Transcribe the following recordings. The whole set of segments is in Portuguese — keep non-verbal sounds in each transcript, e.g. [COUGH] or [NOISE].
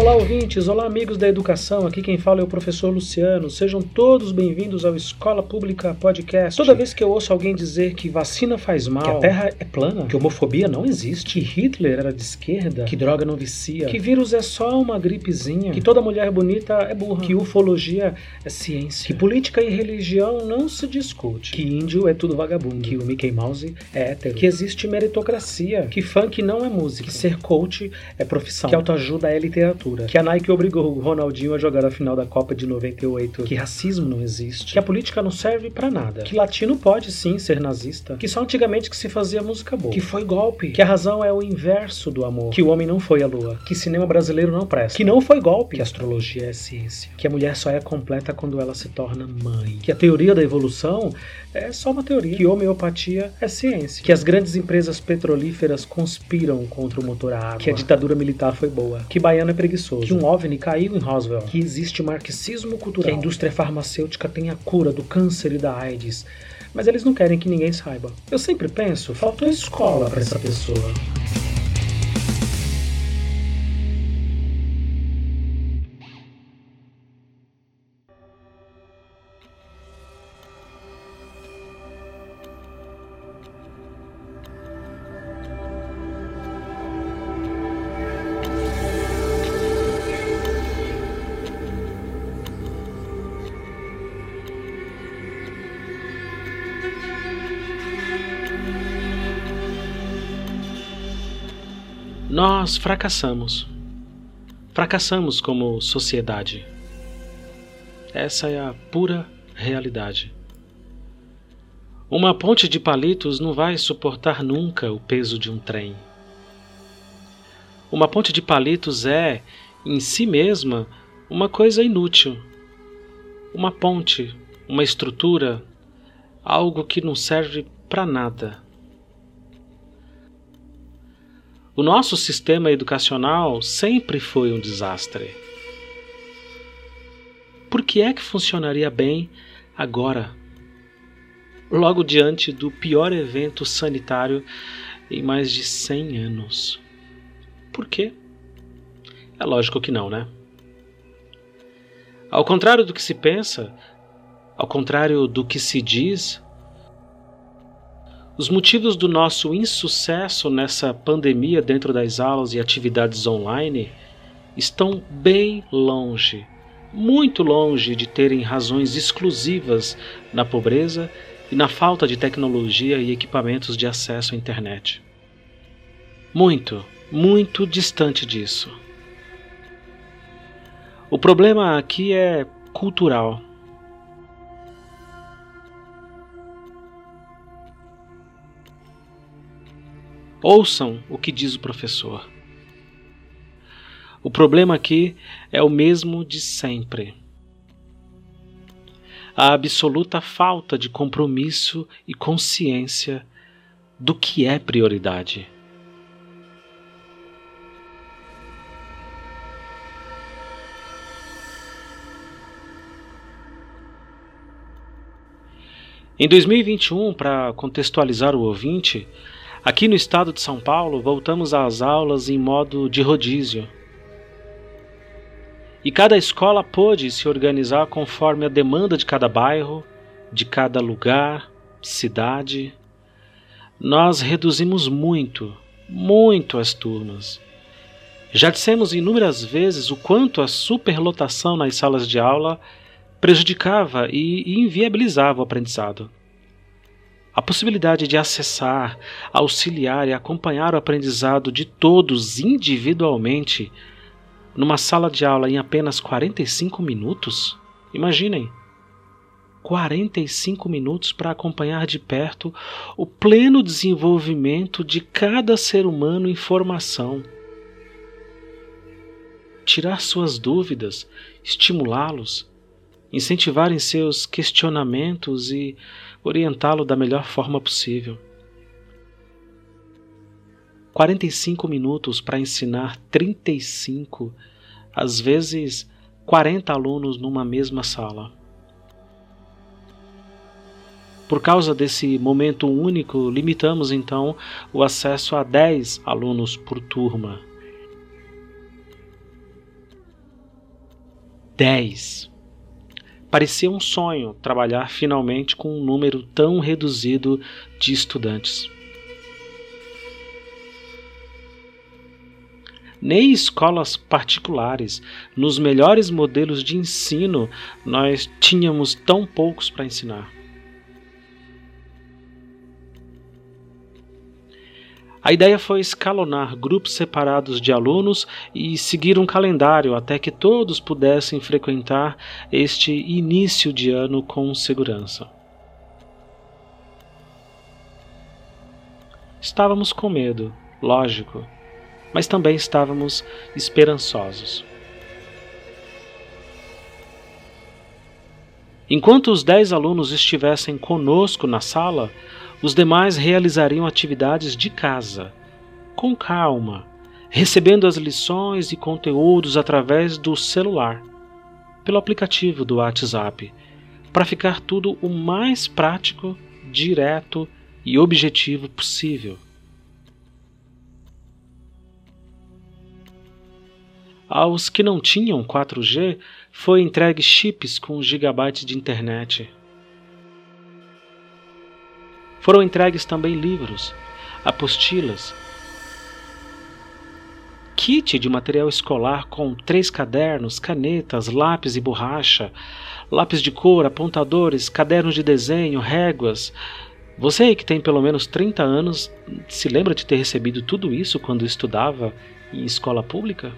Olá, ouvintes! Olá, amigos da educação! Aqui quem fala é o professor Luciano. Sejam todos bem-vindos ao Escola Pública Podcast. Toda vez que eu ouço alguém dizer que vacina faz mal, que a Terra é plana, que homofobia não existe, que Hitler era de esquerda, que droga não vicia, que vírus é só uma gripezinha, que toda mulher bonita é burra, que ufologia é ciência, que política e religião não se discute, que índio é tudo vagabundo, que o Mickey Mouse é hétero, que existe meritocracia, que funk não é música, que ser coach é profissão, que autoajuda é literatura que a Nike obrigou o Ronaldinho a jogar a final da Copa de 98, que racismo não existe, que a política não serve para nada, que latino pode sim ser nazista, que só antigamente que se fazia música boa, que foi golpe, que a razão é o inverso do amor, que o homem não foi à lua, que cinema brasileiro não presta, que não foi golpe, que astrologia é ciência, que a mulher só é completa quando ela se torna mãe, que a teoria da evolução é só uma teoria, que homeopatia é ciência, que as grandes empresas petrolíferas conspiram contra o motor a água, que a ditadura militar foi boa, que baiano é preguiçoso, que um OVNI caiu em Roswell, que existe marxismo cultural, que a indústria farmacêutica tem a cura do câncer e da AIDS, mas eles não querem que ninguém saiba. Eu sempre penso, faltou escola para essa pessoa. Nós fracassamos. Fracassamos como sociedade. Essa é a pura realidade. Uma ponte de palitos não vai suportar nunca o peso de um trem. Uma ponte de palitos é, em si mesma, uma coisa inútil. Uma ponte, uma estrutura, algo que não serve para nada. O nosso sistema educacional sempre foi um desastre. Por que é que funcionaria bem agora? Logo diante do pior evento sanitário em mais de 100 anos. Por quê? É lógico que não, né? Ao contrário do que se pensa, ao contrário do que se diz, os motivos do nosso insucesso nessa pandemia dentro das aulas e atividades online estão bem longe, muito longe de terem razões exclusivas na pobreza e na falta de tecnologia e equipamentos de acesso à internet. Muito, muito distante disso. O problema aqui é cultural. Ouçam o que diz o professor. O problema aqui é o mesmo de sempre. A absoluta falta de compromisso e consciência do que é prioridade. Em 2021, para contextualizar o ouvinte, Aqui no estado de São Paulo, voltamos às aulas em modo de rodízio. E cada escola pôde se organizar conforme a demanda de cada bairro, de cada lugar, cidade. Nós reduzimos muito, muito as turmas. Já dissemos inúmeras vezes o quanto a superlotação nas salas de aula prejudicava e inviabilizava o aprendizado. A possibilidade de acessar, auxiliar e acompanhar o aprendizado de todos individualmente numa sala de aula em apenas 45 minutos? Imaginem! 45 minutos para acompanhar de perto o pleno desenvolvimento de cada ser humano em formação. Tirar suas dúvidas, estimulá-los, incentivar em seus questionamentos e orientá-lo da melhor forma possível. 45 minutos para ensinar 35, às vezes 40 alunos numa mesma sala. Por causa desse momento único, limitamos então o acesso a 10 alunos por turma. Dez. Parecia um sonho trabalhar finalmente com um número tão reduzido de estudantes. Nem escolas particulares, nos melhores modelos de ensino, nós tínhamos tão poucos para ensinar. A ideia foi escalonar grupos separados de alunos e seguir um calendário até que todos pudessem frequentar este início de ano com segurança. Estávamos com medo, lógico, mas também estávamos esperançosos. Enquanto os dez alunos estivessem conosco na sala, os demais realizariam atividades de casa, com calma, recebendo as lições e conteúdos através do celular, pelo aplicativo do WhatsApp, para ficar tudo o mais prático, direto e objetivo possível. Aos que não tinham 4G, foi entregue chips com gigabytes de internet foram entregues também livros, apostilas, kit de material escolar com três cadernos, canetas, lápis e borracha, lápis de cor, apontadores, cadernos de desenho, réguas. Você aí que tem pelo menos 30 anos, se lembra de ter recebido tudo isso quando estudava em escola pública?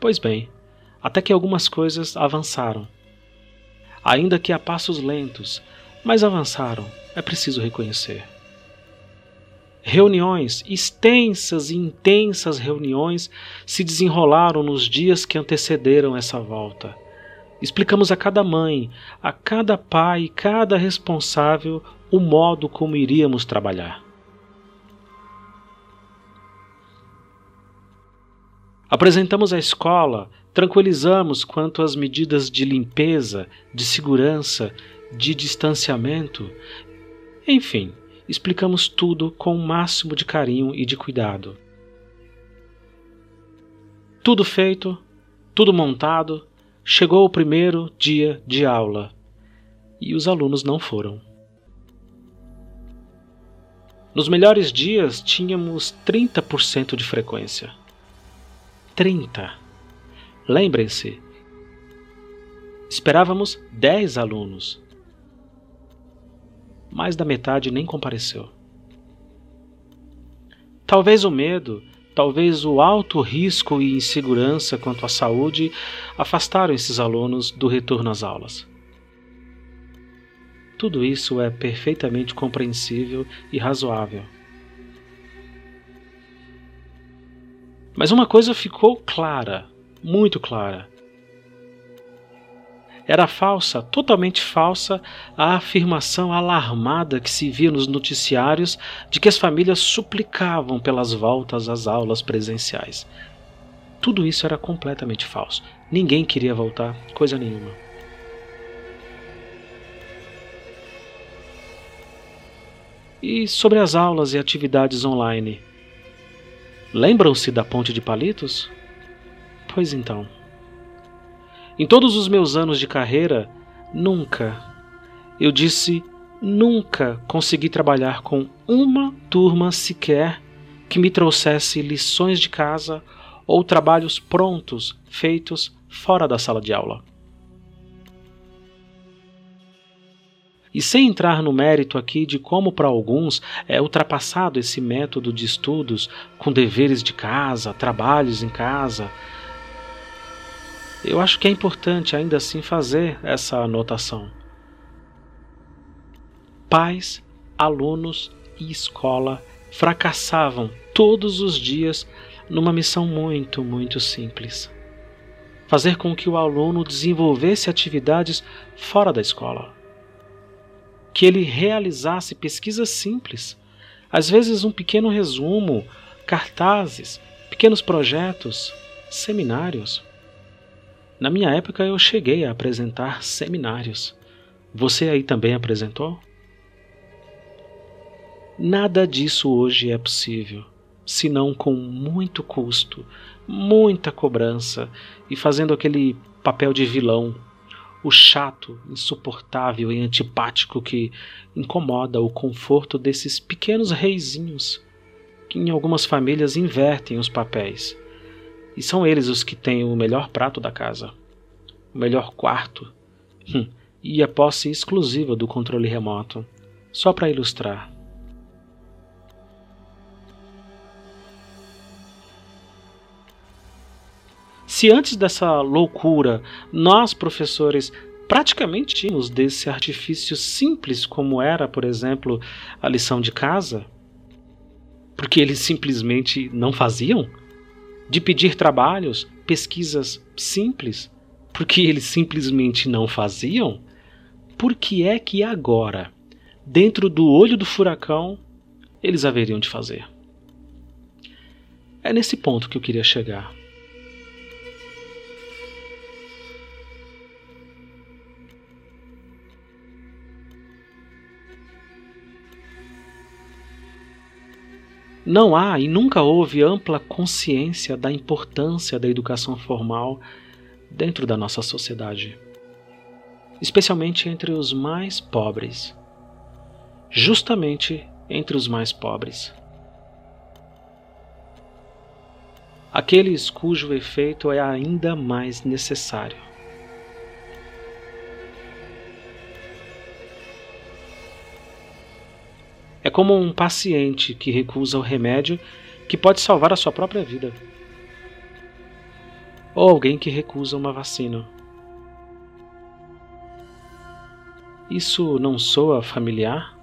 Pois bem, até que algumas coisas avançaram. Ainda que a passos lentos, mas avançaram, é preciso reconhecer. Reuniões, extensas e intensas reuniões, se desenrolaram nos dias que antecederam essa volta. Explicamos a cada mãe, a cada pai, cada responsável o modo como iríamos trabalhar. Apresentamos a escola, tranquilizamos quanto às medidas de limpeza, de segurança de distanciamento. Enfim, explicamos tudo com o máximo de carinho e de cuidado. Tudo feito, tudo montado, chegou o primeiro dia de aula e os alunos não foram. Nos melhores dias tínhamos 30% de frequência. 30. Lembrem-se, esperávamos 10 alunos mais da metade nem compareceu. Talvez o medo, talvez o alto risco e insegurança quanto à saúde afastaram esses alunos do retorno às aulas. Tudo isso é perfeitamente compreensível e razoável. Mas uma coisa ficou clara, muito clara. Era falsa, totalmente falsa, a afirmação alarmada que se via nos noticiários de que as famílias suplicavam pelas voltas às aulas presenciais. Tudo isso era completamente falso. Ninguém queria voltar, coisa nenhuma. E sobre as aulas e atividades online? Lembram-se da Ponte de Palitos? Pois então. Em todos os meus anos de carreira, nunca, eu disse nunca consegui trabalhar com uma turma sequer que me trouxesse lições de casa ou trabalhos prontos feitos fora da sala de aula. E sem entrar no mérito aqui de como para alguns é ultrapassado esse método de estudos com deveres de casa, trabalhos em casa, eu acho que é importante ainda assim fazer essa anotação. Pais, alunos e escola fracassavam todos os dias numa missão muito, muito simples: fazer com que o aluno desenvolvesse atividades fora da escola. Que ele realizasse pesquisas simples, às vezes um pequeno resumo, cartazes, pequenos projetos, seminários. Na minha época eu cheguei a apresentar seminários. Você aí também apresentou? Nada disso hoje é possível. senão com muito custo, muita cobrança e fazendo aquele papel de vilão, o chato, insuportável e antipático que incomoda o conforto desses pequenos reizinhos que em algumas famílias invertem os papéis. E são eles os que têm o melhor prato da casa, o melhor quarto hum, e a posse exclusiva do controle remoto. Só para ilustrar. Se antes dessa loucura nós, professores, praticamente tínhamos desse artifício simples como era, por exemplo, a lição de casa, porque eles simplesmente não faziam? De pedir trabalhos, pesquisas simples, porque eles simplesmente não faziam? Por que é que agora, dentro do olho do furacão, eles haveriam de fazer? É nesse ponto que eu queria chegar. Não há e nunca houve ampla consciência da importância da educação formal dentro da nossa sociedade, especialmente entre os mais pobres. Justamente entre os mais pobres. Aqueles cujo efeito é ainda mais necessário. Como um paciente que recusa o remédio que pode salvar a sua própria vida. Ou alguém que recusa uma vacina. Isso não soa familiar?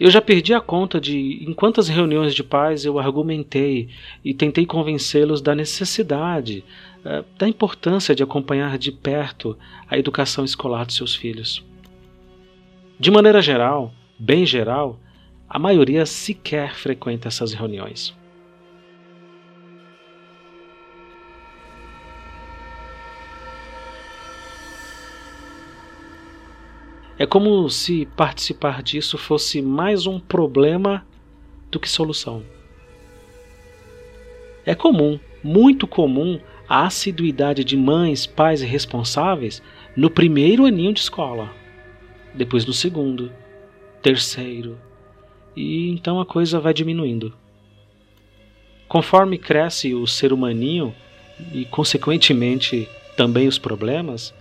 Eu já perdi a conta de em quantas reuniões de pais eu argumentei e tentei convencê-los da necessidade eh, da importância de acompanhar de perto a educação escolar de seus filhos. De maneira geral, bem geral, a maioria sequer frequenta essas reuniões. É como se participar disso fosse mais um problema do que solução. É comum, muito comum, a assiduidade de mães, pais e responsáveis no primeiro aninho de escola, depois no segundo, terceiro, e então a coisa vai diminuindo. Conforme cresce o ser humaninho e, consequentemente, também os problemas,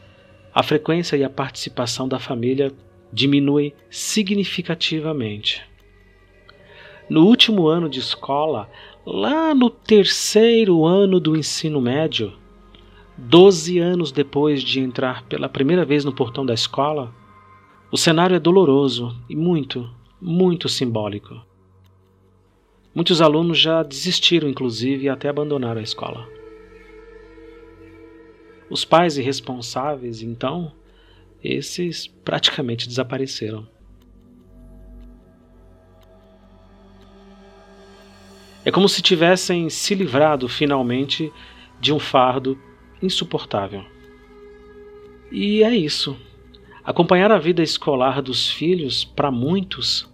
a frequência e a participação da família diminui significativamente. No último ano de escola, lá no terceiro ano do ensino médio, doze anos depois de entrar pela primeira vez no portão da escola, o cenário é doloroso e muito, muito simbólico. Muitos alunos já desistiram, inclusive, e até abandonaram a escola. Os pais irresponsáveis, então, esses praticamente desapareceram. É como se tivessem se livrado finalmente de um fardo insuportável. E é isso. Acompanhar a vida escolar dos filhos, para muitos,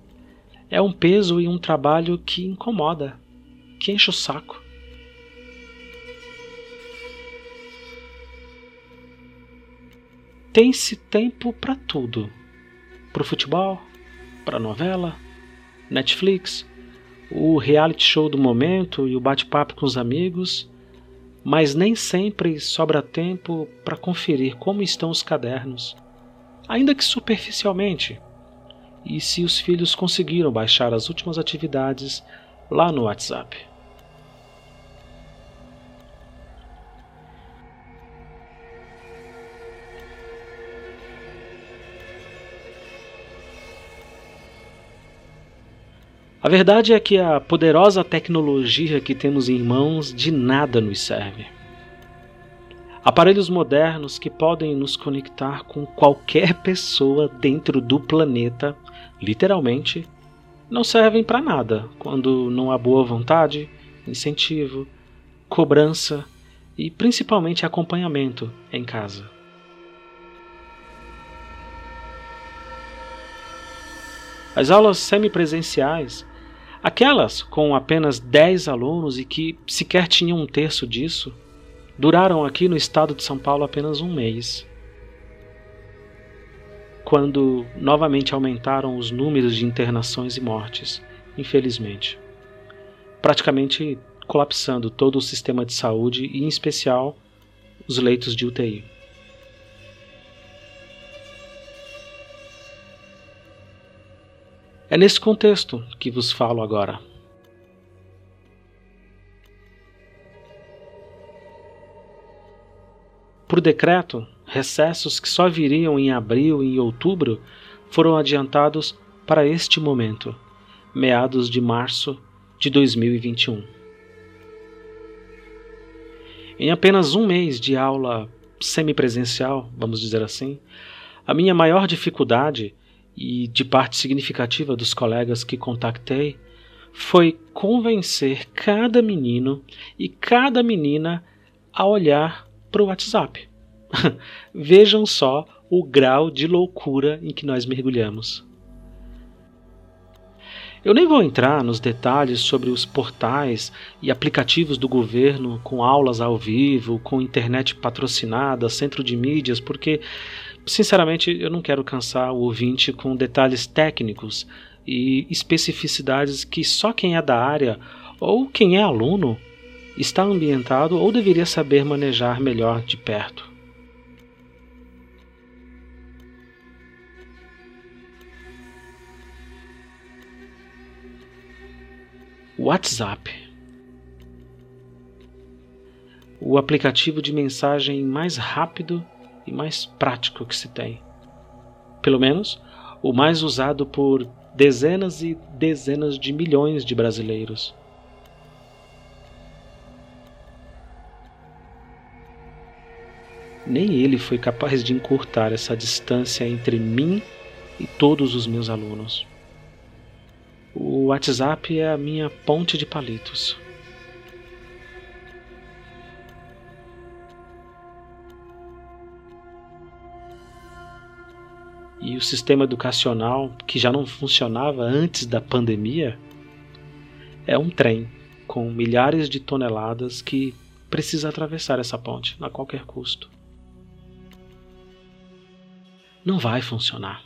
é um peso e um trabalho que incomoda, que enche o saco. Tem-se tempo para tudo: para o futebol, para novela, Netflix, o reality show do momento e o bate-papo com os amigos, mas nem sempre sobra tempo para conferir como estão os cadernos, ainda que superficialmente, e se os filhos conseguiram baixar as últimas atividades lá no WhatsApp. A verdade é que a poderosa tecnologia que temos em mãos de nada nos serve. Aparelhos modernos que podem nos conectar com qualquer pessoa dentro do planeta, literalmente, não servem para nada quando não há boa vontade, incentivo, cobrança e principalmente acompanhamento em casa. As aulas semipresenciais, aquelas com apenas 10 alunos e que sequer tinham um terço disso, duraram aqui no estado de São Paulo apenas um mês. Quando novamente aumentaram os números de internações e mortes, infelizmente. Praticamente colapsando todo o sistema de saúde e, em especial, os leitos de UTI. É nesse contexto que vos falo agora. Por decreto, recessos que só viriam em abril e outubro foram adiantados para este momento, meados de março de 2021. Em apenas um mês de aula semipresencial, vamos dizer assim, a minha maior dificuldade, e de parte significativa dos colegas que contactei, foi convencer cada menino e cada menina a olhar para o WhatsApp. [LAUGHS] Vejam só o grau de loucura em que nós mergulhamos. Eu nem vou entrar nos detalhes sobre os portais e aplicativos do governo com aulas ao vivo, com internet patrocinada, centro de mídias, porque, sinceramente, eu não quero cansar o ouvinte com detalhes técnicos e especificidades que só quem é da área ou quem é aluno está ambientado ou deveria saber manejar melhor de perto. WhatsApp. O aplicativo de mensagem mais rápido e mais prático que se tem. Pelo menos o mais usado por dezenas e dezenas de milhões de brasileiros. Nem ele foi capaz de encurtar essa distância entre mim e todos os meus alunos. O WhatsApp é a minha ponte de palitos. E o sistema educacional, que já não funcionava antes da pandemia, é um trem com milhares de toneladas que precisa atravessar essa ponte a qualquer custo. Não vai funcionar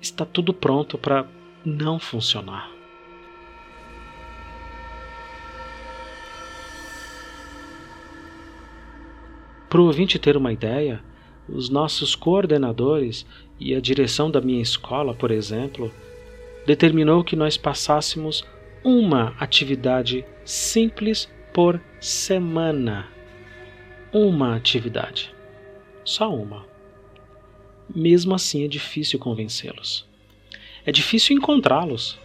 está tudo pronto para não funcionar. Para o ouvinte ter uma ideia, os nossos coordenadores e a direção da minha escola, por exemplo, determinou que nós passássemos uma atividade simples por semana. Uma atividade. Só uma mesmo assim é difícil convencê-los. É difícil encontrá-los.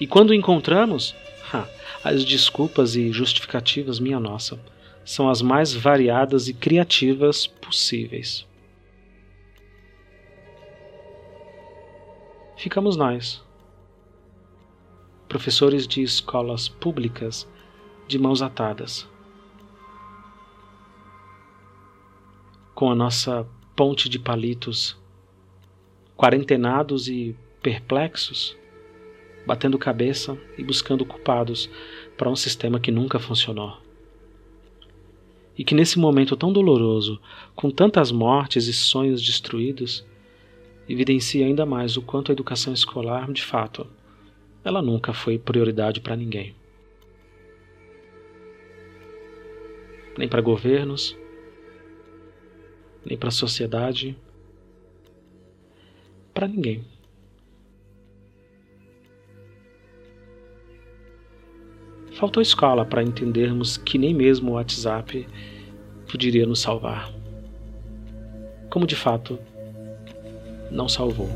E quando encontramos, ha, as desculpas e justificativas, minha nossa, são as mais variadas e criativas possíveis. Ficamos nós, professores de escolas públicas, de mãos atadas, com a nossa ponte de palitos quarentenados e perplexos, batendo cabeça e buscando culpados para um sistema que nunca funcionou. E que nesse momento tão doloroso, com tantas mortes e sonhos destruídos, evidencia ainda mais o quanto a educação escolar, de fato, ela nunca foi prioridade para ninguém. Nem para governos, nem para a sociedade, para ninguém. Faltou escola para entendermos que nem mesmo o WhatsApp poderia nos salvar. Como de fato não salvou.